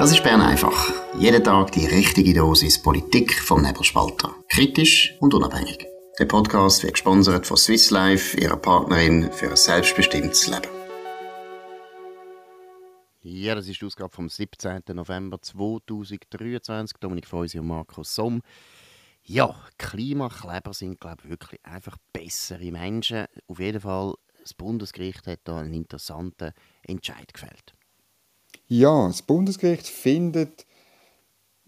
Das ist Bern einfach. Jeden Tag die richtige Dosis Politik vom Nebelspalter. Kritisch und unabhängig. Der Podcast wird gesponsert von Swiss Life, ihrer Partnerin für ein selbstbestimmtes Leben. Ja, das ist die Ausgabe vom 17. November 2023. Dominik Feusi und Markus Somm. Ja, Klimakleber sind, glaube ich, wirklich einfach bessere Menschen. Auf jeden Fall, das Bundesgericht hat da einen interessanten Entscheid gefällt. Ja, das Bundesgericht findet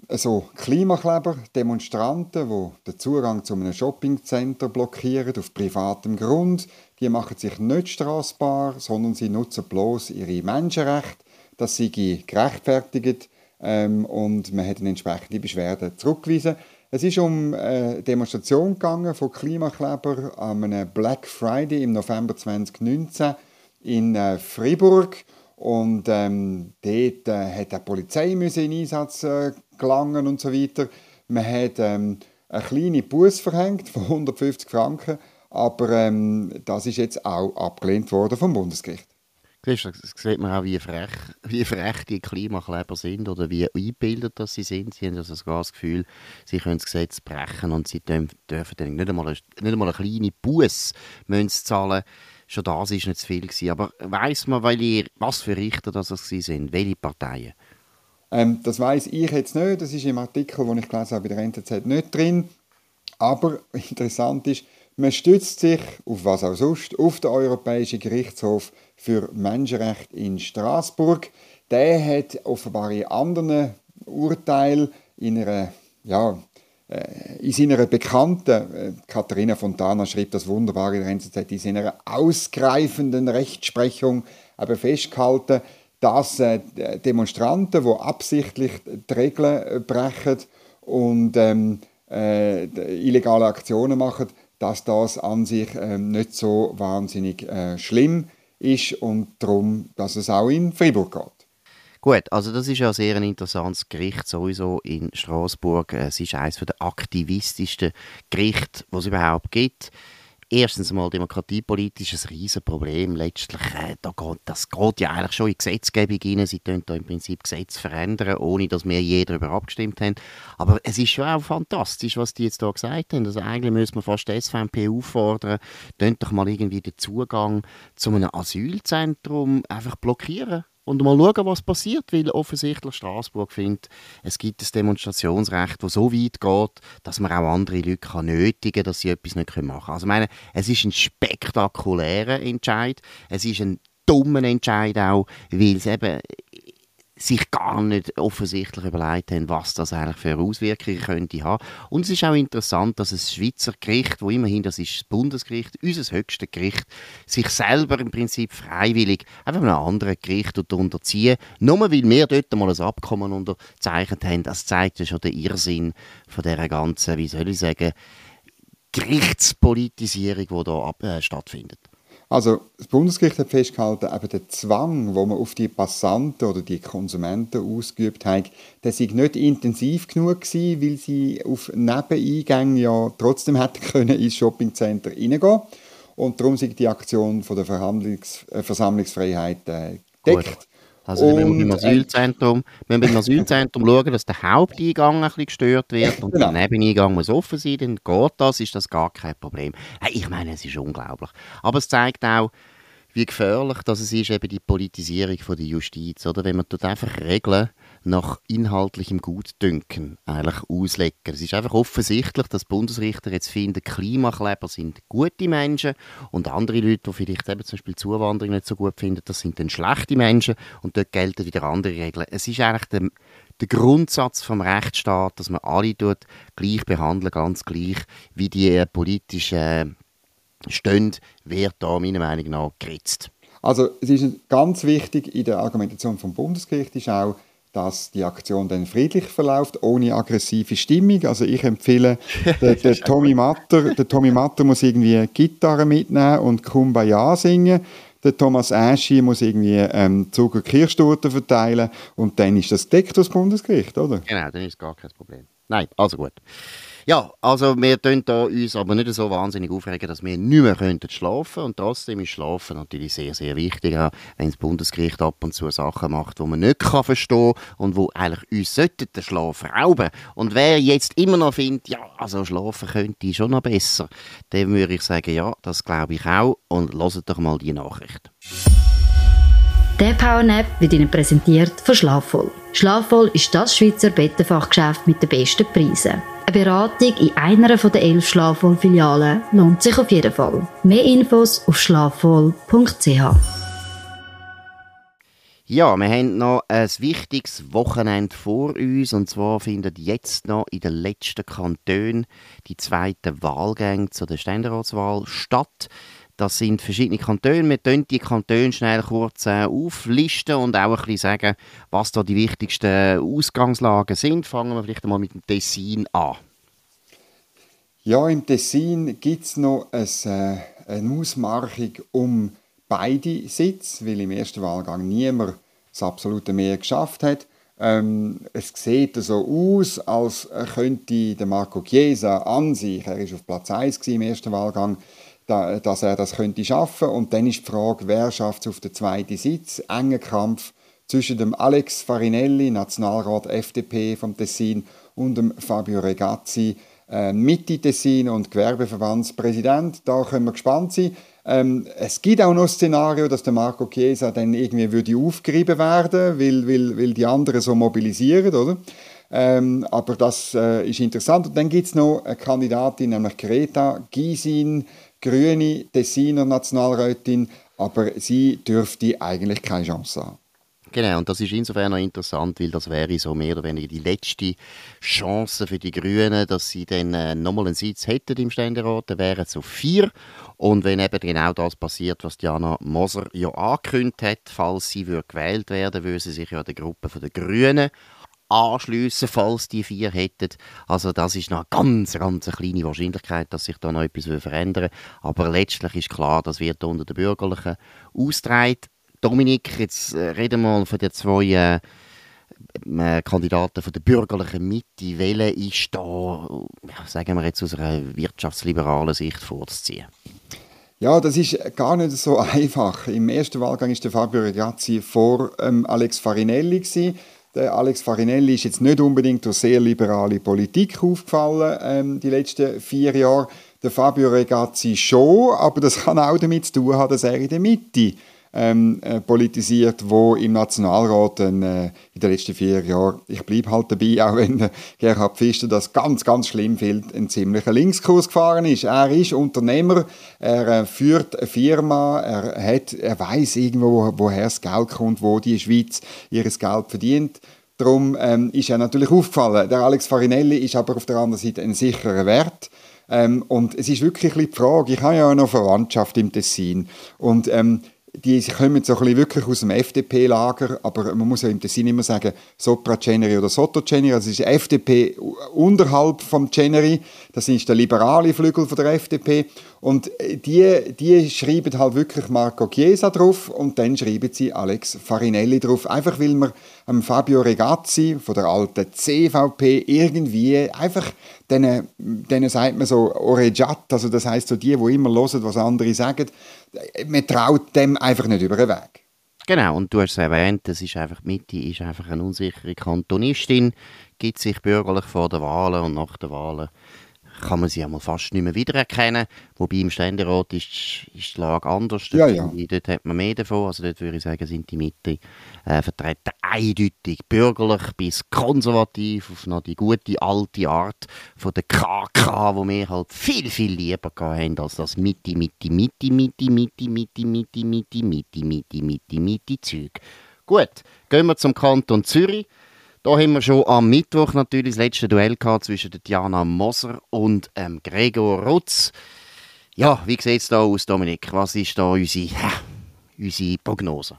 also Klimakleber, Demonstranten, die den Zugang zu einem Shoppingcenter blockieren auf privatem Grund, die machen sich nicht strafbar, sondern sie nutzen bloß ihre Menschenrechte. Das sei gerechtfertigt ähm, und man hat eine entsprechende Beschwerde zurückgewiesen. Es ist um eine Demonstration gegangen von Klimakleber am Black Friday im November 2019 in äh, Fribourg. Und ähm, dort äh, hat die Polizei in Einsatz äh, gelangen und so weiter. Man hat ähm, eine kleine Buß verhängt von 150 Franken, aber ähm, das ist jetzt auch abgelehnt worden vom Bundesgericht. Siehst du, sieht man auch, wie frech, wie frech die Klimakleber sind oder wie eingebildet dass sie sind. Sie haben also das Gefühl, sie können das Gesetz brechen und sie dürfen dann nicht einmal eine, nicht einmal eine kleine Buß zahlen Schon das war nicht zu viel. Gewesen. Aber weiss man, welche, was für Richter das sind? Welche Parteien? Ähm, das weiß ich jetzt nicht. Das ist im Artikel, den ich gelesen habe, bei der NZZ nicht drin. Aber interessant ist, man stützt sich, auf was auch sonst, auf den Europäischen Gerichtshof für Menschenrechte in Straßburg. Der hat offenbar in anderen Urteilen in einer ja, in seiner bekannten, äh, Katharina Fontana schrieb das wunderbar in der NZZ, in seiner ausgreifenden Rechtsprechung aber festgehalten, dass äh, Demonstranten, die absichtlich die Regeln brechen und ähm, äh, illegale Aktionen machen, dass das an sich ähm, nicht so wahnsinnig äh, schlimm ist und darum, dass es auch in Fribourg geht. Gut, also das ist ja ein sehr interessantes Gericht sowieso in Straßburg. Es ist eines der aktivistischsten Gerichte, die es überhaupt gibt. Erstens mal demokratiepolitisch ein Riesenproblem. Letztlich, äh, da geht, das geht ja eigentlich schon in die Gesetzgebung rein. Sie können da im Prinzip Gesetze verändern, ohne dass wir jeder darüber abgestimmt haben. Aber es ist schon auch fantastisch, was die jetzt da gesagt haben. Also eigentlich müssen wir fast die SVP auffordern, doch mal irgendwie den Zugang zu einem Asylzentrum einfach blockieren und mal schauen, was passiert, weil offensichtlich Straßburg findet, es gibt ein Demonstrationsrecht, das so weit geht, dass man auch andere Leute kann nötigen kann, dass sie etwas nicht machen können. Also ich meine, es ist ein spektakulärer Entscheid, es ist ein dummer Entscheid auch, weil es eben sich gar nicht offensichtlich überlegt haben, was das eigentlich für Auswirkungen könnte haben. Und es ist auch interessant, dass das Schweizer Gericht, wo immerhin das ist das Bundesgericht, unser höchstes Gericht, sich selber im Prinzip freiwillig einfach einem anderen Gericht unterziehen, nur weil wir dort mal ein Abkommen unterzeichnet haben. Das zeigt ja schon den Irrsinn von dieser ganzen, wie soll ich sagen, Gerichtspolitisierung, die hier äh, stattfindet. Also das Bundesgericht hat festgehalten, eben der Zwang, den man auf die Passanten oder die Konsumenten ausgeübt hat, der sei nicht intensiv genug gewesen, weil sie auf Nebeneingängen ja trotzdem hätten können ins Shoppingcenter reingehen und darum sei die Aktion von der äh, Versammlungsfreiheit äh, gedeckt. Also und, wir beim Asylzentrum, wir beim Asylzentrum schauen, dass der Haupteingang ein bisschen gestört wird und genau. der Nebeneingang muss offen sein, dann geht das, ist das gar kein Problem. Ich meine, es ist unglaublich. Aber es zeigt auch, wie gefährlich das ist, eben die Politisierung von der Justiz. Oder? Wenn man dort einfach Regeln nach inhaltlichem Gutdünken eigentlich auslegen. Es ist einfach offensichtlich, dass Bundesrichter jetzt finden, Klimakleber sind gute Menschen und andere Leute, die vielleicht eben zum Beispiel Zuwanderung nicht so gut finden, das sind dann schlechte Menschen und dort gelten wieder andere Regeln. Es ist eigentlich der, der Grundsatz vom Rechtsstaat, dass man alle dort gleich behandeln, ganz gleich, wie die politischen Stände, wird da meiner Meinung nach geritzt. Also es ist ganz wichtig in der Argumentation vom Bundesgericht ist auch, dass die Aktion dann friedlich verläuft, ohne aggressive Stimmung. Also ich empfehle, der, der Tommy, Matter, der Tommy Matter muss irgendwie Gitarre mitnehmen und Kumbaya singen. Der Thomas Aschi muss irgendwie ähm, Zucker Kirschtorte verteilen und dann ist das deckt das Bundesgericht, oder? Genau, dann ist gar kein Problem. Nein, also gut. Ja, also wir tun da uns aber nicht so wahnsinnig aufregen, dass wir nicht mehr könnten schlafen und trotzdem ist Schlafen natürlich sehr, sehr wichtig, auch wenn das Bundesgericht ab und zu Sachen macht, die man nicht kann verstehen und wo eigentlich uns den Schlaf rauben. Und wer jetzt immer noch findet, ja, also schlafen könnte schon noch besser, dem würde ich sagen, ja, das glaube ich auch und lasst doch mal die Nachricht. Der Powernap wird Ihnen präsentiert von Schlafvoll. Schlafvoll ist das Schweizer Bettenfachgeschäft mit den besten Preisen. Eine Beratung in einer der elf Schlafvoll-Filialen lohnt sich auf jeden Fall. Mehr Infos auf schlafvoll.ch. Ja, wir haben noch ein wichtiges Wochenende vor uns und zwar findet jetzt noch in den letzten Kantonen die zweite Wahlgänge zu der Ständeratswahl statt. Das sind verschiedene Kantone. Wir können die Kantone schnell kurz äh, auflisten und auch ein bisschen sagen, was da die wichtigsten Ausgangslagen sind. Fangen wir vielleicht mal mit dem Tessin an. Ja, im Tessin gibt es noch ein, äh, eine Ausmarchung um beide Sitze, weil im ersten Wahlgang niemand das absolute Mehr geschafft hat. Ähm, es sieht so aus, als könnte Marco Chiesa an sich, er war auf Platz 1 im ersten Wahlgang, dass er das könnte schaffen und dann ist die Frage, wer schafft es auf den zweiten Sitz? Enger Kampf zwischen dem Alex Farinelli, Nationalrat FDP vom Tessin, und dem Fabio Regazzi, äh, Mitte Tessin und Gewerbeverbandspräsident. Da können wir gespannt sein. Ähm, es gibt auch noch ein Szenario, dass der Marco Chiesa dann irgendwie würde aufgerieben werden, weil, weil, weil die anderen so mobilisieren, oder? Ähm, aber das äh, ist interessant. Und dann gibt es noch eine Kandidatin, nämlich Greta Gysin, grüne Tessiner Nationalrätin, aber sie dürfte eigentlich keine Chance haben. Genau, und das ist insofern noch interessant, weil das wäre so mehr oder weniger die letzte Chance für die Grünen, dass sie dann äh, nochmal einen Sitz hätten im Ständerat, dann wären so vier. Und wenn eben genau das passiert, was Diana Moser ja angekündigt hat, falls sie gewählt werden würde, sie sich ja der Gruppe der Grünen anschliessen, falls die vier hätten. Also das ist noch eine ganz, ganz kleine Wahrscheinlichkeit, dass sich da noch etwas verändern würde. Aber letztlich ist klar, das wird unter den Bürgerlichen ausgetragen. Dominik, jetzt äh, reden wir mal von den zwei äh, äh, Kandidaten von der bürgerlichen Mitte. Welche ist da, sagen wir jetzt aus einer wirtschaftsliberalen Sicht vorzuziehen? Ja, das ist gar nicht so einfach. Im ersten Wahlgang ist der Fabio Regazzi vor ähm, Alex Farinelli gewesen. Der Alex Farinelli ist jetzt nicht unbedingt durch sehr liberale Politik aufgefallen ähm, die letzten vier Jahre. Der Fabio Regazzi schon, aber das kann auch damit zu tun haben, dass er in der Mitte ähm, äh, politisiert, wo im Nationalrat dann, äh, in den letzten vier Jahren, ich bleibe halt dabei, auch wenn äh, Gerhard Pfister das ganz, ganz schlimm findet, einen ziemlichen Linkskurs gefahren ist. Er ist Unternehmer, er äh, führt eine Firma, er, hat, er weiß irgendwo, woher das Geld kommt, wo die Schweiz ihr Geld verdient. Darum ähm, ist er natürlich aufgefallen. Der Alex Farinelli ist aber auf der anderen Seite ein sicherer Wert. Ähm, und es ist wirklich die Frage, ich habe ja auch noch Verwandtschaft im Tessin und ähm, die kommen so ein wirklich aus dem FDP-Lager, aber man muss ja im Tessin immer sagen, Sopra Ceneri oder Sotto Ceneri, also es ist FDP unterhalb vom Ceneri, das ist der liberale Flügel von der FDP und die, die schreiben halt wirklich Marco Chiesa drauf und dann schreiben sie Alex Farinelli drauf, einfach weil man ähm, Fabio Regazzi von der alten CVP irgendwie einfach denen, denen sagt man so Orejat, also das heißt so die, wo immer hören, was andere sagen, man traut dem einfach nicht über den Weg. Genau, und du hast es erwähnt, das ist einfach, Mitte ist einfach eine unsichere Kantonistin, gibt sich bürgerlich vor den Wahlen und nach den Wahlen kann man sie einmal fast nicht mehr wiedererkennen. Wobei im Ständerat ist, ist die Lage anders. Ja, ja. Dort hat man mehr davon. Also dort würde ich sagen, sind die Mitte äh, vertreten eindeutig bürgerlich bis konservativ auf noch die gute alte Art von der KK, wo wir halt viel, viel lieber haben als das Mitte, Mitte, Mitte, Mitte, Mitte, Mitte, Mitte, Mitte, Mitte, Mitte, Mitte, Mitte Zeug. Gut, gehen wir zum Kanton Zürich. Da haben wir schon am Mittwoch natürlich das letzte Duell gehabt zwischen Diana Moser und ähm, Gregor Rutz. Ja, wie sieht es da aus, Dominik? Was ist da unsere, äh, unsere Prognose?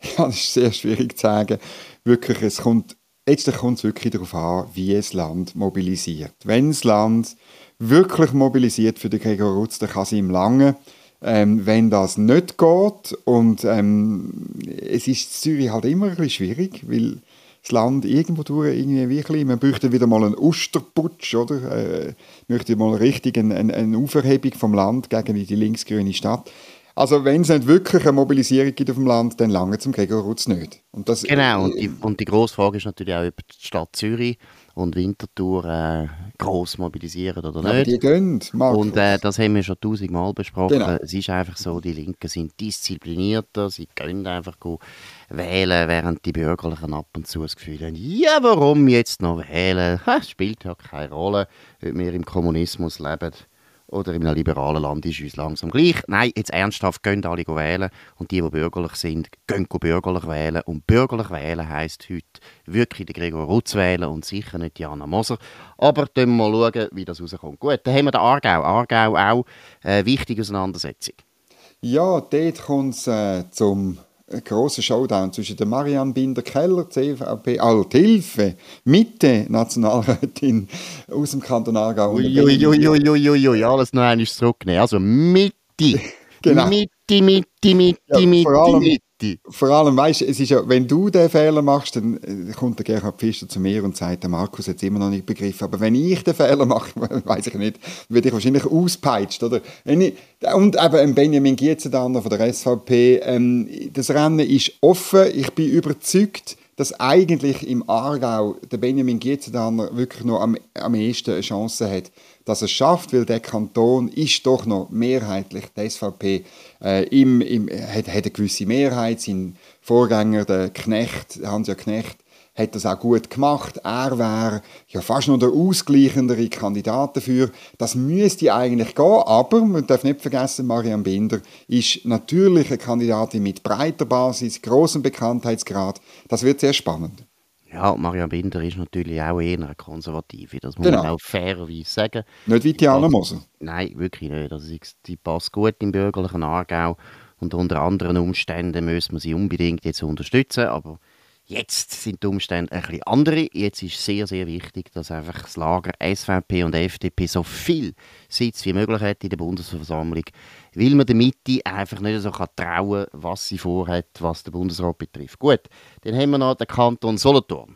Ja, das ist sehr schwierig zu sagen. Wirklich, es kommt, letztlich kommt es wirklich darauf an, wie das Land mobilisiert. Wenn das Land wirklich mobilisiert für den Gregor Rutz, dann kann es ihm lange. Ähm, wenn das nicht geht und ähm, es ist in Zürich halt immer ein bisschen schwierig, weil das Land irgendwo durch irgendwie wirklich, man bräuchte wieder mal einen Osterputsch, oder? Äh, möchte mal richtig eine, eine, eine Auferhebung vom Land gegen die linksgrüne Stadt. Also wenn es nicht wirklich eine Mobilisierung gibt auf dem Land, dann lange zum Gregor Rutz nicht. Und das, genau, und die, und die grosse Frage ist natürlich auch, ob die Stadt Zürich und Winterthur äh, gross mobilisieren oder nicht. Ja, die gehen. Und äh, das haben wir schon tausendmal besprochen. Genau. Es ist einfach so, die Linken sind disziplinierter, sie können einfach wählen, während die Bürgerlichen ab und zu das Gefühl haben, ja, warum jetzt noch wählen? Ha, spielt ja keine Rolle, ob wir im Kommunismus leben oder in einem liberalen Land ist uns langsam gleich. Nein, jetzt ernsthaft, gehen alle wählen und die, die bürgerlich sind, gehen bürgerlich wählen. Und bürgerlich wählen heisst heute wirklich den Gregor Rutz wählen und sicher nicht Jana Moser. Aber dann mal schauen, wie das rauskommt. Gut, dann haben wir den Aargau. Aargau auch eine wichtige Auseinandersetzung. Ja, dort kommt es äh, zum ein grosser Showdown zwischen der Marianne Binder-Keller, CVP, Althilfe, Mitte, Nationalrätin aus dem Kanton Aargau. Uiuiuiuiui, ui, alles noch einmal zurücknehmen. Also Mitte. genau. Mitte, Mitte, Mitte, ja, Mitte, Mitte die, vor allem, weißt es ist ja, wenn du den Fehler machst, dann äh, kommt der Gerhard Pfister zu mir und sagt, der Markus hat es immer noch nicht begriffen. Aber wenn ich den Fehler mache, weiß ich nicht, werde ich wahrscheinlich auspeitscht, oder? Ich, und eben Benjamin Gietzendanner von der SVP, ähm, das Rennen ist offen. Ich bin überzeugt, dass eigentlich im Aargau der Benjamin Gietzendanner wirklich noch am, am ehesten eine Chance hat, dass er es schafft, weil der Kanton ist doch noch mehrheitlich die SVP äh, im, im, hat, hat eine gewisse Mehrheit. Sein Vorgänger, der Knecht, Hans-Jörg Knecht, hat das auch gut gemacht. Er wäre ja fast noch der ausgleichendere Kandidat dafür. Das müsste eigentlich gehen, aber man darf nicht vergessen, Marianne Binder ist natürlich eine Kandidatin mit breiter Basis, großem Bekanntheitsgrad. Das wird sehr spannend. Ja, Marianne Binder ist natürlich auch eher eine Konservative, das muss genau. man auch fairerweise sagen. Nicht wie Diana Moser. Nein, wirklich nicht. Also, die passt gut im bürgerlichen Aargau und unter anderen Umständen müssen wir sie unbedingt jetzt unterstützen, aber Jetzt sind die Umstände ein bisschen andere. Jetzt ist sehr, sehr wichtig, dass einfach das Lager SVP und FDP so viel Sitz wie möglich hat in der Bundesversammlung, weil man der Mitte einfach nicht so trauen kann, was sie vorhat, was den Bundesrat betrifft. Gut, dann haben wir noch den Kanton Solothurn.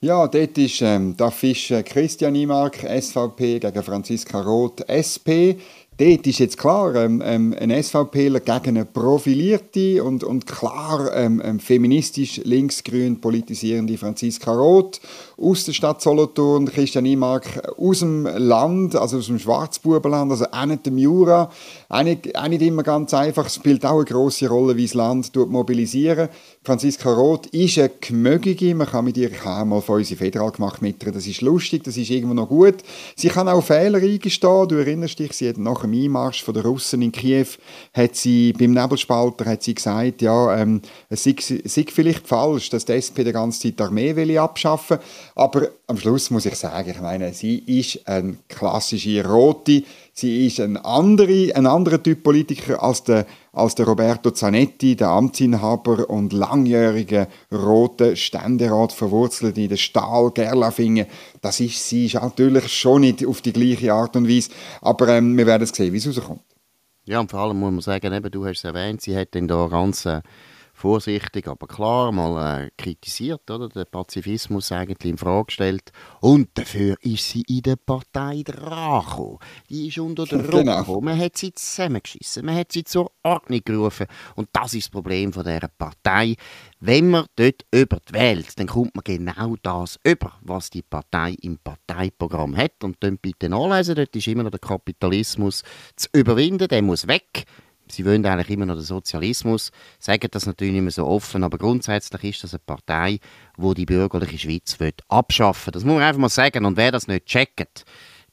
Ja, dort ist ähm, der Fisch Christian Imark, SVP, gegen Franziska Roth, SP. Dort ist jetzt klar ähm, ähm, ein SVPler gegen eine profilierte und, und klar ähm, ähm, feministisch linksgrün politisierende Franziska Roth aus der Stadt Solothurn, Christian Imark aus dem Land, also aus dem Schwarzbubenland, also auch nicht dem Jura, auch nicht, auch nicht immer ganz einfach, es spielt auch eine grosse Rolle, wie das Land mobilisieren Franziska Roth ist eine Gemögige, man kann mit ihr, ich mal von unsere Federal gemacht mit ihr, das ist lustig, das ist irgendwo noch gut. Sie kann auch Fehler eingestehen, du erinnerst dich, sie hat nach dem Einmarsch von der Russen in Kiew, hat sie, beim Nebelspalter hat sie gesagt, ja, ähm, es sei, sei vielleicht falsch, dass die SP die ganze Zeit die Armee will abschaffen aber am Schluss muss ich sagen, ich meine, sie ist eine klassische Rote, sie ist ein, andere, ein anderer Typ Politiker als der, als der Roberto Zanetti, der Amtsinhaber und langjährige rote Ständerat, verwurzelt in der Stahl Gerlafingen. Das ist sie ist natürlich schon nicht auf die gleiche Art und Weise, aber ähm, wir werden sehen, wie es rauskommt. Ja, und vor allem muss man sagen, eben, du hast es erwähnt, sie hat dann da ganz... Vorsichtig, aber klar mal äh, kritisiert, oder? Den Pazifismus eigentlich in Frage gestellt. Und dafür ist sie in der Partei dran Die ist unter Druck genau. gekommen. Man hat sie zusammengeschissen, man hat sie zur Ordnung gerufen. Und das ist das Problem von dieser Partei. Wenn man dort über wählt, dann kommt man genau das über, was die Partei im Parteiprogramm hat. Und dann bitte nachlesen, dort ist immer noch der Kapitalismus zu überwinden, der muss weg sie wollen eigentlich immer noch den Sozialismus, sagen das natürlich nicht mehr so offen, aber grundsätzlich ist das eine Partei, wo die bürgerliche Schweiz will abschaffen. Das muss man einfach mal sagen. Und wer das nicht checkt,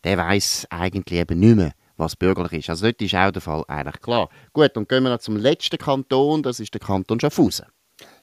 der weiß eigentlich eben nicht mehr, was bürgerlich ist. Also dort ist auch der Fall eigentlich klar. Gut, und gehen wir noch zum letzten Kanton, das ist der Kanton Schaffhausen.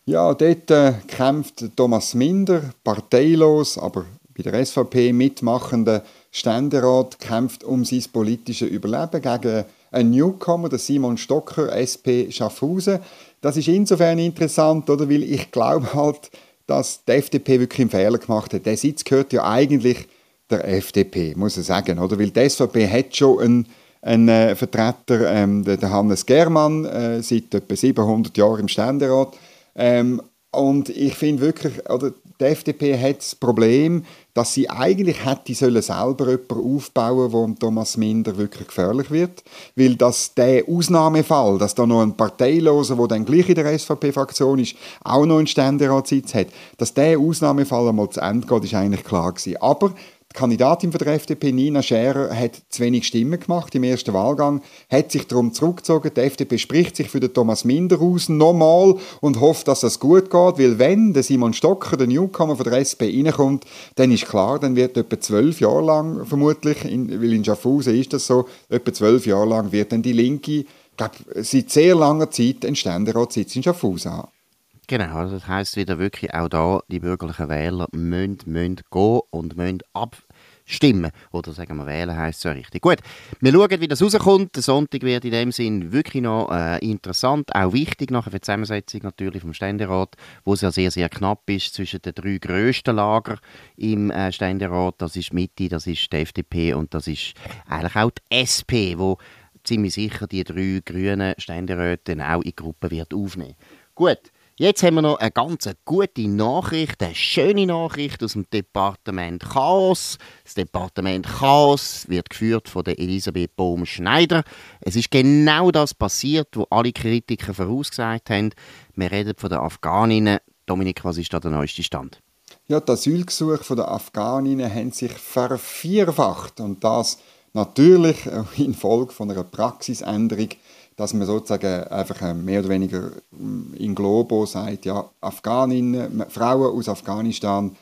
Ja, dort äh, kämpft Thomas Minder, parteilos, aber bei der SVP mitmachende Ständerat, kämpft um sein politisches Überleben gegen ein Newcomer, der Simon Stocker, SP Schaffhausen. Das ist insofern interessant, oder, weil ich glaube halt, dass die FDP wirklich einen Fehler gemacht hat. Der Sitz gehört ja eigentlich der FDP, muss ich sagen, oder? Weil die SVP hat schon einen, einen äh, Vertreter, ähm, der, Hannes Germann, äh, seit etwa 700 Jahren im Ständerat. Ähm, Und ich finde wirklich, oder die FDP hat das Problem, dass sie eigentlich hätte sollen selber jemanden aufbauen, wo Thomas Minder wirklich gefährlich wird, weil das der Ausnahmefall, dass da noch ein Parteiloser, der dann gleich in der SVP-Fraktion ist, auch noch einen Ständeratssitz hat, dass der Ausnahmefall einmal zu Ende geht, ist eigentlich klar gewesen. Aber die Kandidatin von der FDP, Nina Scherer, hat zu wenig Stimmen gemacht im ersten Wahlgang, hat sich darum zurückgezogen. Die FDP spricht sich für den Thomas Minder aus, nochmal, und hofft, dass das gut geht, weil wenn der Simon Stocker, der Newcomer von der SP, reinkommt, dann ist klar, dann wird etwa zwölf Jahre lang, vermutlich, in, weil in Schaffhausen ist das so, etwa zwölf Jahre lang wird dann die Linke, ich glaube, seit sehr langer Zeit einen Ständeratssitz in Schaffhausen haben. Genau, also das heisst wieder wirklich auch da, die bürgerlichen Wähler müssen, müssen gehen und müssen abstimmen. Oder sagen wir wählen heisst ja richtig. Gut, wir schauen, wie das rauskommt. Der Sonntag wird in dem Sinn wirklich noch äh, interessant, auch wichtig nachher für die Zusammensetzung natürlich vom Ständerat, wo es ja sehr, sehr knapp ist zwischen den drei grössten Lager im äh, Ständerat. Das ist Mitte, das ist die FDP und das ist eigentlich auch die SP, wo ziemlich sicher die drei grünen Ständeräte auch in die Gruppe wird aufnehmen. Gut, Jetzt haben wir noch eine ganz gute Nachricht, eine schöne Nachricht aus dem Departement Chaos. Das Departement Chaos wird geführt von der Elisabeth Bohm-Schneider. Es ist genau das passiert, was alle Kritiker vorausgesagt haben. Wir reden von den Afghaninnen. Dominik, was ist da der neueste Stand? Ja, die Asylgesuche der Afghaninnen haben sich vervierfacht und das natürlich infolge von einer Praxisänderung dass man sozusagen einfach äh, mehr oder weniger mm, in Globo sagt, ja, Afghaninnen, Frauen aus Afghanistan,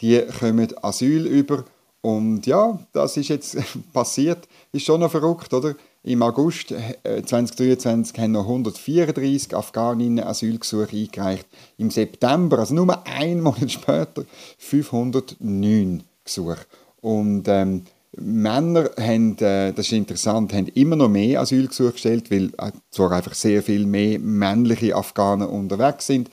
die kommen Asyl über. Und ja, das ist jetzt passiert, ist schon noch verrückt, oder? Im August 2023 äh, haben noch 134 Afghaninnen Asylgesuche eingereicht. Im September, also nur einen Monat später, 509 Gesuche. Und ähm, Männer haben, äh, das ist interessant, haben immer noch mehr Asylgesuche gestellt, weil äh, zwar einfach sehr viel mehr männliche Afghanen unterwegs sind.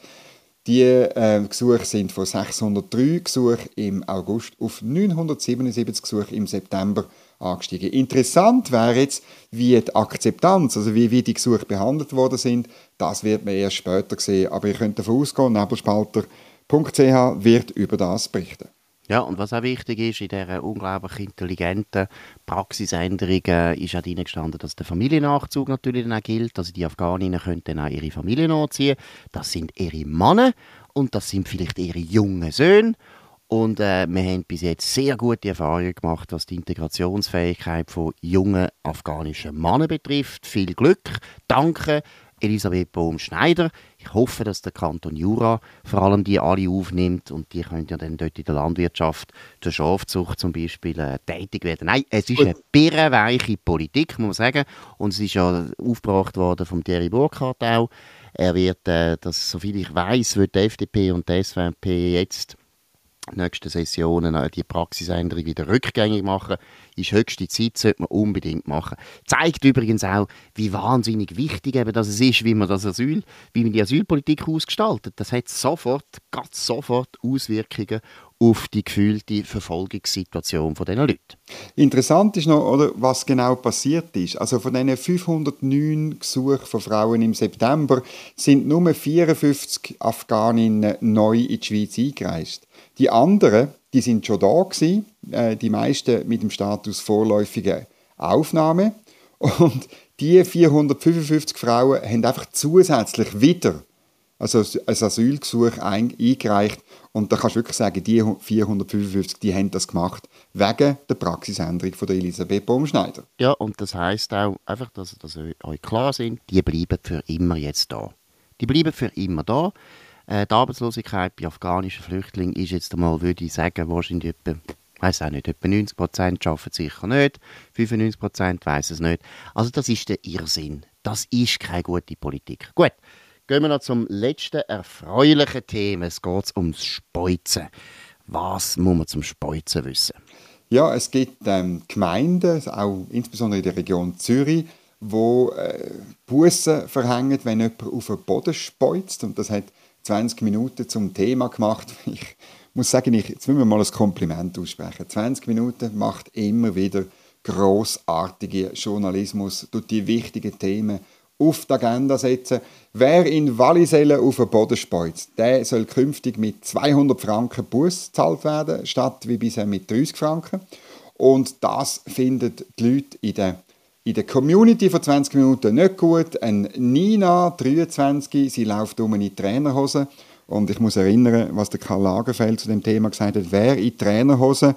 Die äh, Gesuche sind von 603 Gesuchen im August auf 977 Gesuche im September angestiegen. Interessant wäre jetzt, wie die Akzeptanz, also wie, wie die Gesuche behandelt worden sind. Das wird man erst später sehen. Aber ihr könnt davon ausgehen, nebelspalter.ch wird über das berichten. Ja, und was auch wichtig ist, in dieser unglaublich intelligenten Praxisänderung äh, ist auch drin gestanden, dass der Familiennachzug natürlich dann auch gilt. Also die Afghaninnen können dann auch ihre Familie nachziehen. Das sind ihre Männer und das sind vielleicht ihre jungen Söhne. Und äh, wir haben bis jetzt sehr gute Erfahrungen gemacht, was die Integrationsfähigkeit von jungen afghanischen Männern betrifft. Viel Glück, danke Elisabeth Bohm-Schneider. Ich hoffe, dass der Kanton Jura vor allem die alle aufnimmt und die können ja dann dort in der Landwirtschaft, der Schafzucht zum Beispiel, äh, tätig werden. Nein, es ist eine birrenweiche Politik, muss man sagen. Und es ist ja aufgebracht worden vom Thierry Burkhardt auch. Er wird, äh, das, soviel ich weiß, wird die FDP und die SVP jetzt nächsten Sessionen die Praxisänderung wieder rückgängig machen, ist höchste Zeit, sollte man unbedingt machen. Zeigt übrigens auch, wie wahnsinnig wichtig eben das ist, wie man das Asyl, wie man die Asylpolitik ausgestaltet. Das hat sofort, ganz sofort Auswirkungen auf die gefühlte Verfolgungssituation von diesen Leuten. Interessant ist noch, oder, was genau passiert ist. Also von diesen 509 Gesuchen von Frauen im September sind nur 54 Afghaninnen neu in die Schweiz eingereist. Die anderen, die sind schon da gewesen, äh, die meisten mit dem Status vorläufige Aufnahme. Und die 455 Frauen haben einfach zusätzlich wieder also ein Asylgesuch eingereicht. Und da kannst du wirklich sagen, die 455, die haben das gemacht wegen der Praxisänderung von der Elisabeth Baumschneider. Ja, und das heißt auch einfach, dass, dass euch klar sind, die bleiben für immer jetzt da. Die bleiben für immer da. Äh, die Arbeitslosigkeit bei afghanischen Flüchtlingen ist jetzt einmal, würde ich sagen, wahrscheinlich etwa, weiß auch nicht, etwa 90 Prozent arbeiten sicher nicht, 95 Prozent weiß es nicht. Also das ist der Irrsinn. Das ist keine gute Politik. Gut, gehen wir noch zum letzten erfreulichen Thema. Es geht ums Speuzen. Was muss man zum Speuzen wissen? Ja, es gibt ähm, Gemeinden, auch insbesondere in der Region Zürich, wo äh, Bussen verhängen, wenn jemand auf den Boden speuzt. Und das hat 20 Minuten zum Thema gemacht. Ich muss sagen, ich, jetzt müssen wir mal ein Kompliment aussprechen. 20 Minuten macht immer wieder großartige Journalismus, tut die wichtigen Themen auf die Agenda setzen. Wer in Wallisellen auf den Boden speuzt, der soll künftig mit 200 Franken Bus gezahlt werden, statt wie bisher mit 30 Franken. Und das finden die Leute in der, in der Community von 20 Minuten nicht gut. Ein Nina, 23, sie läuft um in die Trainerhose. Und ich muss erinnern, was der Karl Lagerfeld zu dem Thema gesagt hat. Wer in Trainerhose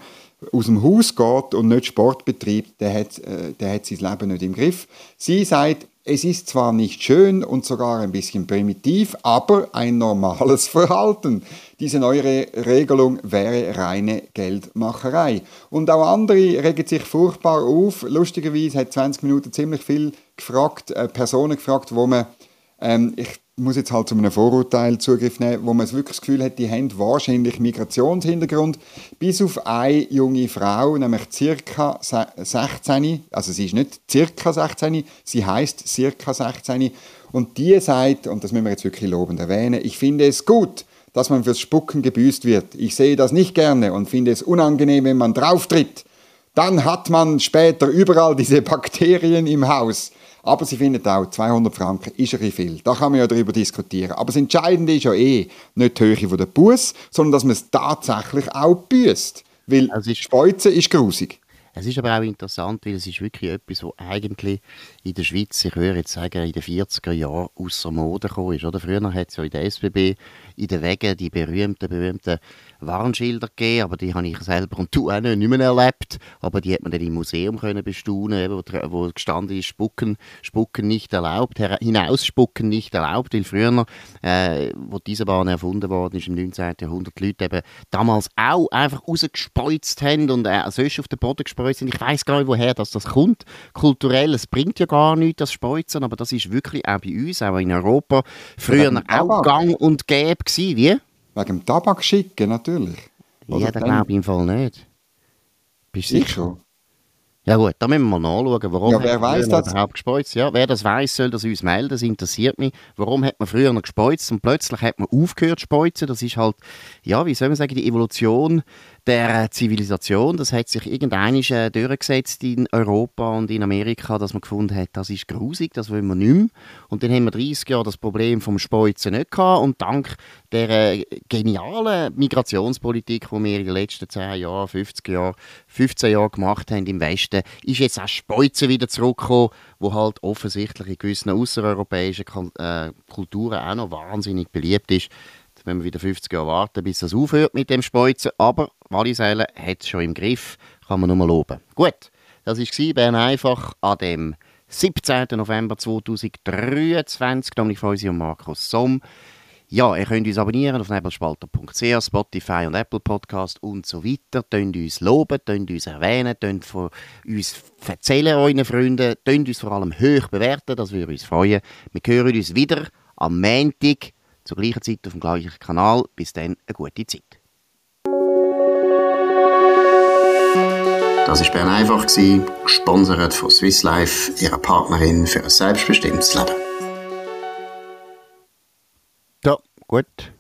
aus dem Haus geht und nicht Sport betreibt, der hat, äh, der hat sein Leben nicht im Griff. Sie sagt, es ist zwar nicht schön und sogar ein bisschen primitiv, aber ein normales Verhalten. Diese neue Regelung wäre reine Geldmacherei. Und auch andere regen sich furchtbar auf. Lustigerweise hat 20 Minuten ziemlich viel gefragt, äh, Personen gefragt, wo man, ähm, ich muss jetzt halt zu einem Vorurteil Zugriff nehmen, wo man wirklich das Gefühl hat, die haben wahrscheinlich Migrationshintergrund. Bis auf eine junge Frau, nämlich circa 16, also sie ist nicht circa 16, sie heißt circa 16 und die sagt, und das müssen wir jetzt wirklich lobend erwähnen, ich finde es gut, dass man fürs Spucken gebüßt wird. Ich sehe das nicht gerne und finde es unangenehm, wenn man drauftritt. Dann hat man später überall diese Bakterien im Haus. Aber sie finden auch, 200 Franken ist ein viel. Da kann man ja darüber diskutieren. Aber das Entscheidende ist ja eh nicht die Höhe der Bus, sondern dass man es tatsächlich auch büßt. Weil also ist, Speuzen ist grusig. Es ist aber auch interessant, weil es ist wirklich etwas, was eigentlich in der Schweiz, ich würde jetzt sagen, in den 40er Jahren außer Mode gekommen ist. Oder? Früher hat es ja in der SBB in den Wegen die berühmten, berühmten Warnschilder gegeben, aber die habe ich selber und du auch nicht, nicht mehr erlebt. Aber die hat man dann im Museum können bestaunen, wo, wo gestanden ist, Spucken, Spucken nicht erlaubt, hinausspucken nicht erlaubt, weil früher, äh, wo diese Bahn erfunden worden ist, im 19. Jahrhundert, die Leute eben damals auch einfach rausgespeuzt haben und äh, sonst auf den Boden gespeuzt sind. Ich weiß gar nicht, woher das, das kommt. Kulturell, es bringt ja gar nichts, das Speuzen, aber das ist wirklich auch bei uns, auch in Europa, früher auch gang und gäbe gewesen, wie? Wegen dem Tabak schicken, natürlich. Oder ja, das glaube ich im Fall nicht. Bist du sicher? Ja gut, da müssen wir mal nachschauen, warum ja, wer weiß das? überhaupt gespeuzt. Ja, wer das weiß, soll das uns melden, das interessiert mich. Warum hat man früher noch gespeuzt und plötzlich hat man aufgehört zu speuzen? Das ist halt, ja, wie soll man sagen, die Evolution der Zivilisation. Das hat sich irgendwann äh, durchgesetzt in Europa und in Amerika, dass man gefunden hat, das ist grusig, das wollen wir nicht mehr. Und dann haben wir 30 Jahre das Problem vom Speuzen nicht gehabt und dank der äh, genialen Migrationspolitik, die wir in den letzten 10 Jahren, 50 Jahren, 15 Jahren gemacht haben im Westen, ist jetzt auch Speuzen wieder zurückgekommen, wo halt offensichtlich in gewissen außereuropäischen äh, Kulturen auch noch wahnsinnig beliebt ist wenn wir wieder 50 Jahre warten, bis es aufhört mit dem Speuzen. Aber Wallisellen hat es schon im Griff, kann man nur loben. Gut, das war Bern einfach an dem 17. November 2023, nämlich von uns und Markus Somm. Ja, ihr könnt uns abonnieren auf nebelspalter.ch, Spotify und Apple Podcast und so weiter. Könnt uns loben, könnt uns erwähnen, könnt von uns erzählen euren Freunden, könnt uns vor allem hoch bewerten, das würde uns freuen. Wir hören uns wieder am Montag zur gleichen Zeit auf dem gleichen Kanal. Bis dann, eine gute Zeit. Das war Bern einfach, gesponsert von Swiss Life, ihrer Partnerin für ein selbstbestimmtes Leben. Gut.